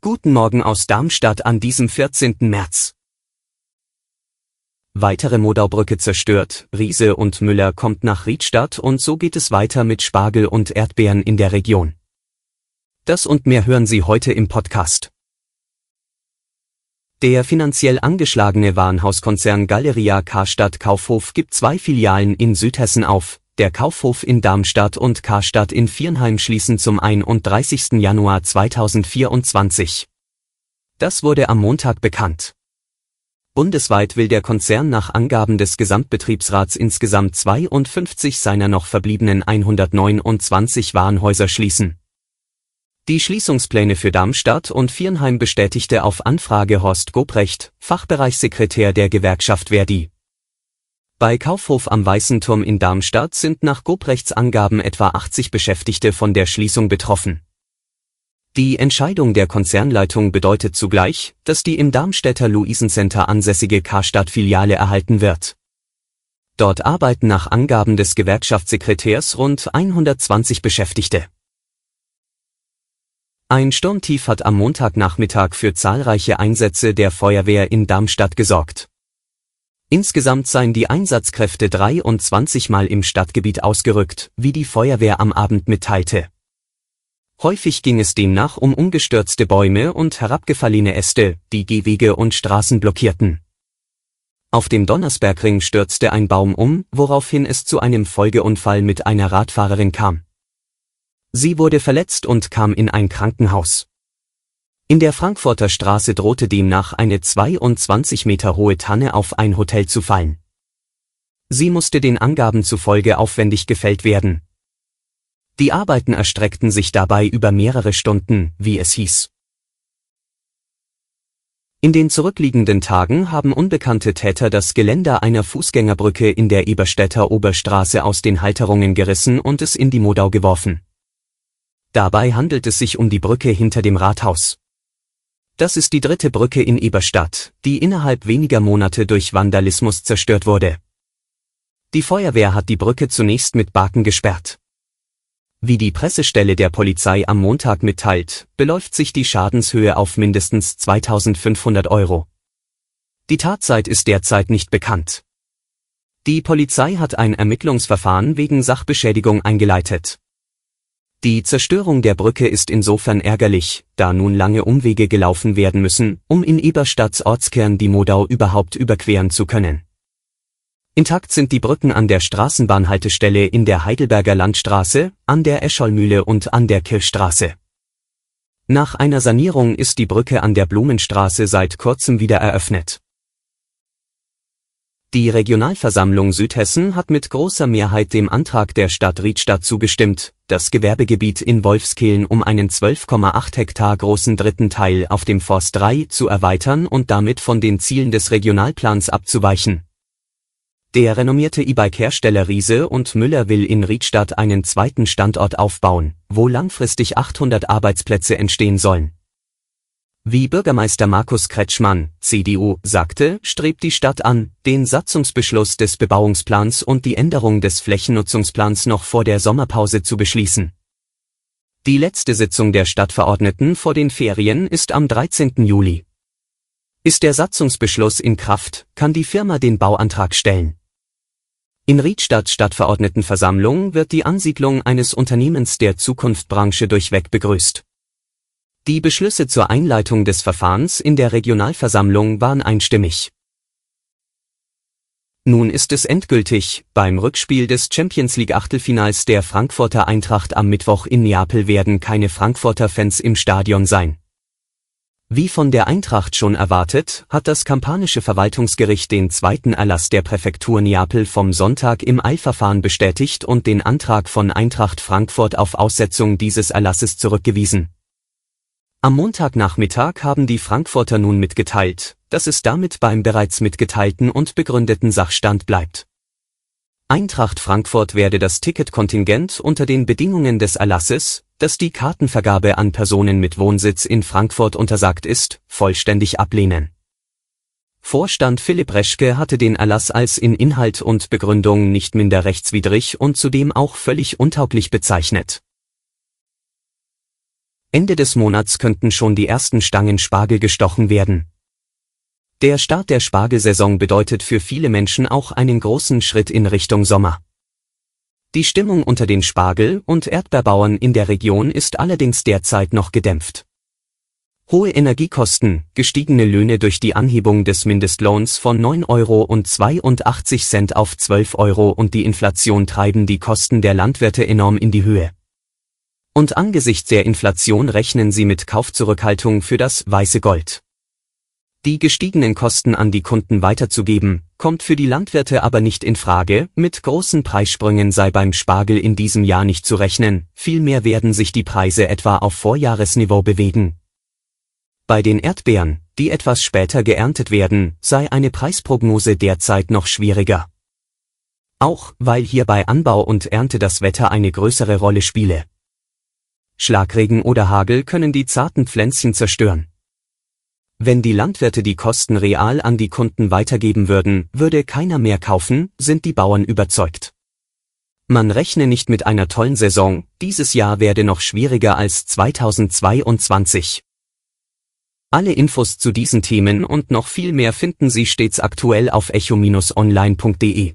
Guten Morgen aus Darmstadt an diesem 14. März. Weitere Modaubrücke zerstört, Riese und Müller kommt nach Riedstadt und so geht es weiter mit Spargel und Erdbeeren in der Region. Das und mehr hören Sie heute im Podcast. Der finanziell angeschlagene Warenhauskonzern Galeria Karstadt Kaufhof gibt zwei Filialen in Südhessen auf. Der Kaufhof in Darmstadt und Karstadt in Viernheim schließen zum 31. Januar 2024. Das wurde am Montag bekannt. Bundesweit will der Konzern nach Angaben des Gesamtbetriebsrats insgesamt 52 seiner noch verbliebenen 129 Warenhäuser schließen. Die Schließungspläne für Darmstadt und Viernheim bestätigte auf Anfrage Horst Gobrecht, Fachbereichssekretär der Gewerkschaft Verdi. Bei Kaufhof am Weißen Turm in Darmstadt sind nach Gobrechts Angaben etwa 80 Beschäftigte von der Schließung betroffen. Die Entscheidung der Konzernleitung bedeutet zugleich, dass die im Darmstädter Luisencenter ansässige Karstadt-Filiale erhalten wird. Dort arbeiten nach Angaben des Gewerkschaftssekretärs rund 120 Beschäftigte. Ein Sturmtief hat am Montagnachmittag für zahlreiche Einsätze der Feuerwehr in Darmstadt gesorgt. Insgesamt seien die Einsatzkräfte 23 Mal im Stadtgebiet ausgerückt, wie die Feuerwehr am Abend mitteilte. Häufig ging es demnach um umgestürzte Bäume und herabgefallene Äste, die Gehwege und Straßen blockierten. Auf dem Donnersbergring stürzte ein Baum um, woraufhin es zu einem Folgeunfall mit einer Radfahrerin kam. Sie wurde verletzt und kam in ein Krankenhaus. In der Frankfurter Straße drohte demnach eine 22 Meter hohe Tanne auf ein Hotel zu fallen. Sie musste den Angaben zufolge aufwendig gefällt werden. Die Arbeiten erstreckten sich dabei über mehrere Stunden, wie es hieß. In den zurückliegenden Tagen haben unbekannte Täter das Geländer einer Fußgängerbrücke in der Eberstädter Oberstraße aus den Halterungen gerissen und es in die Modau geworfen. Dabei handelt es sich um die Brücke hinter dem Rathaus. Das ist die dritte Brücke in Eberstadt, die innerhalb weniger Monate durch Vandalismus zerstört wurde. Die Feuerwehr hat die Brücke zunächst mit Baken gesperrt. Wie die Pressestelle der Polizei am Montag mitteilt, beläuft sich die Schadenshöhe auf mindestens 2500 Euro. Die Tatzeit ist derzeit nicht bekannt. Die Polizei hat ein Ermittlungsverfahren wegen Sachbeschädigung eingeleitet. Die Zerstörung der Brücke ist insofern ärgerlich, da nun lange Umwege gelaufen werden müssen, um in Eberstadts Ortskern die Modau überhaupt überqueren zu können. Intakt sind die Brücken an der Straßenbahnhaltestelle in der Heidelberger Landstraße, an der Escholmühle und an der Kirchstraße. Nach einer Sanierung ist die Brücke an der Blumenstraße seit kurzem wieder eröffnet. Die Regionalversammlung Südhessen hat mit großer Mehrheit dem Antrag der Stadt Riedstadt zugestimmt, das Gewerbegebiet in Wolfskehlen um einen 12,8 Hektar großen dritten Teil auf dem Forst 3 zu erweitern und damit von den Zielen des Regionalplans abzuweichen. Der renommierte E-Bike-Hersteller Riese und Müller will in Riedstadt einen zweiten Standort aufbauen, wo langfristig 800 Arbeitsplätze entstehen sollen. Wie Bürgermeister Markus Kretschmann, CDU, sagte, strebt die Stadt an, den Satzungsbeschluss des Bebauungsplans und die Änderung des Flächennutzungsplans noch vor der Sommerpause zu beschließen. Die letzte Sitzung der Stadtverordneten vor den Ferien ist am 13. Juli. Ist der Satzungsbeschluss in Kraft, kann die Firma den Bauantrag stellen. In Riedstadt Stadtverordnetenversammlung wird die Ansiedlung eines Unternehmens der Zukunftbranche durchweg begrüßt. Die Beschlüsse zur Einleitung des Verfahrens in der Regionalversammlung waren einstimmig. Nun ist es endgültig, beim Rückspiel des Champions League Achtelfinals der Frankfurter Eintracht am Mittwoch in Neapel werden keine Frankfurter Fans im Stadion sein. Wie von der Eintracht schon erwartet, hat das kampanische Verwaltungsgericht den zweiten Erlass der Präfektur Neapel vom Sonntag im Eilverfahren bestätigt und den Antrag von Eintracht Frankfurt auf Aussetzung dieses Erlasses zurückgewiesen. Am Montagnachmittag haben die Frankfurter nun mitgeteilt, dass es damit beim bereits mitgeteilten und begründeten Sachstand bleibt. Eintracht Frankfurt werde das Ticketkontingent unter den Bedingungen des Erlasses, dass die Kartenvergabe an Personen mit Wohnsitz in Frankfurt untersagt ist, vollständig ablehnen. Vorstand Philipp Reschke hatte den Erlass als in Inhalt und Begründung nicht minder rechtswidrig und zudem auch völlig untauglich bezeichnet. Ende des Monats könnten schon die ersten Stangen Spargel gestochen werden. Der Start der Spargelsaison bedeutet für viele Menschen auch einen großen Schritt in Richtung Sommer. Die Stimmung unter den Spargel- und Erdbeerbauern in der Region ist allerdings derzeit noch gedämpft. Hohe Energiekosten, gestiegene Löhne durch die Anhebung des Mindestlohns von 9,82 Euro auf 12 Euro und die Inflation treiben die Kosten der Landwirte enorm in die Höhe. Und angesichts der Inflation rechnen sie mit Kaufzurückhaltung für das weiße Gold. Die gestiegenen Kosten an die Kunden weiterzugeben, kommt für die Landwirte aber nicht in Frage, mit großen Preissprüngen sei beim Spargel in diesem Jahr nicht zu rechnen, vielmehr werden sich die Preise etwa auf Vorjahresniveau bewegen. Bei den Erdbeeren, die etwas später geerntet werden, sei eine Preisprognose derzeit noch schwieriger. Auch weil hier bei Anbau und Ernte das Wetter eine größere Rolle spiele. Schlagregen oder Hagel können die zarten Pflänzchen zerstören. Wenn die Landwirte die Kosten real an die Kunden weitergeben würden, würde keiner mehr kaufen, sind die Bauern überzeugt. Man rechne nicht mit einer tollen Saison, dieses Jahr werde noch schwieriger als 2022. Alle Infos zu diesen Themen und noch viel mehr finden Sie stets aktuell auf echo-online.de.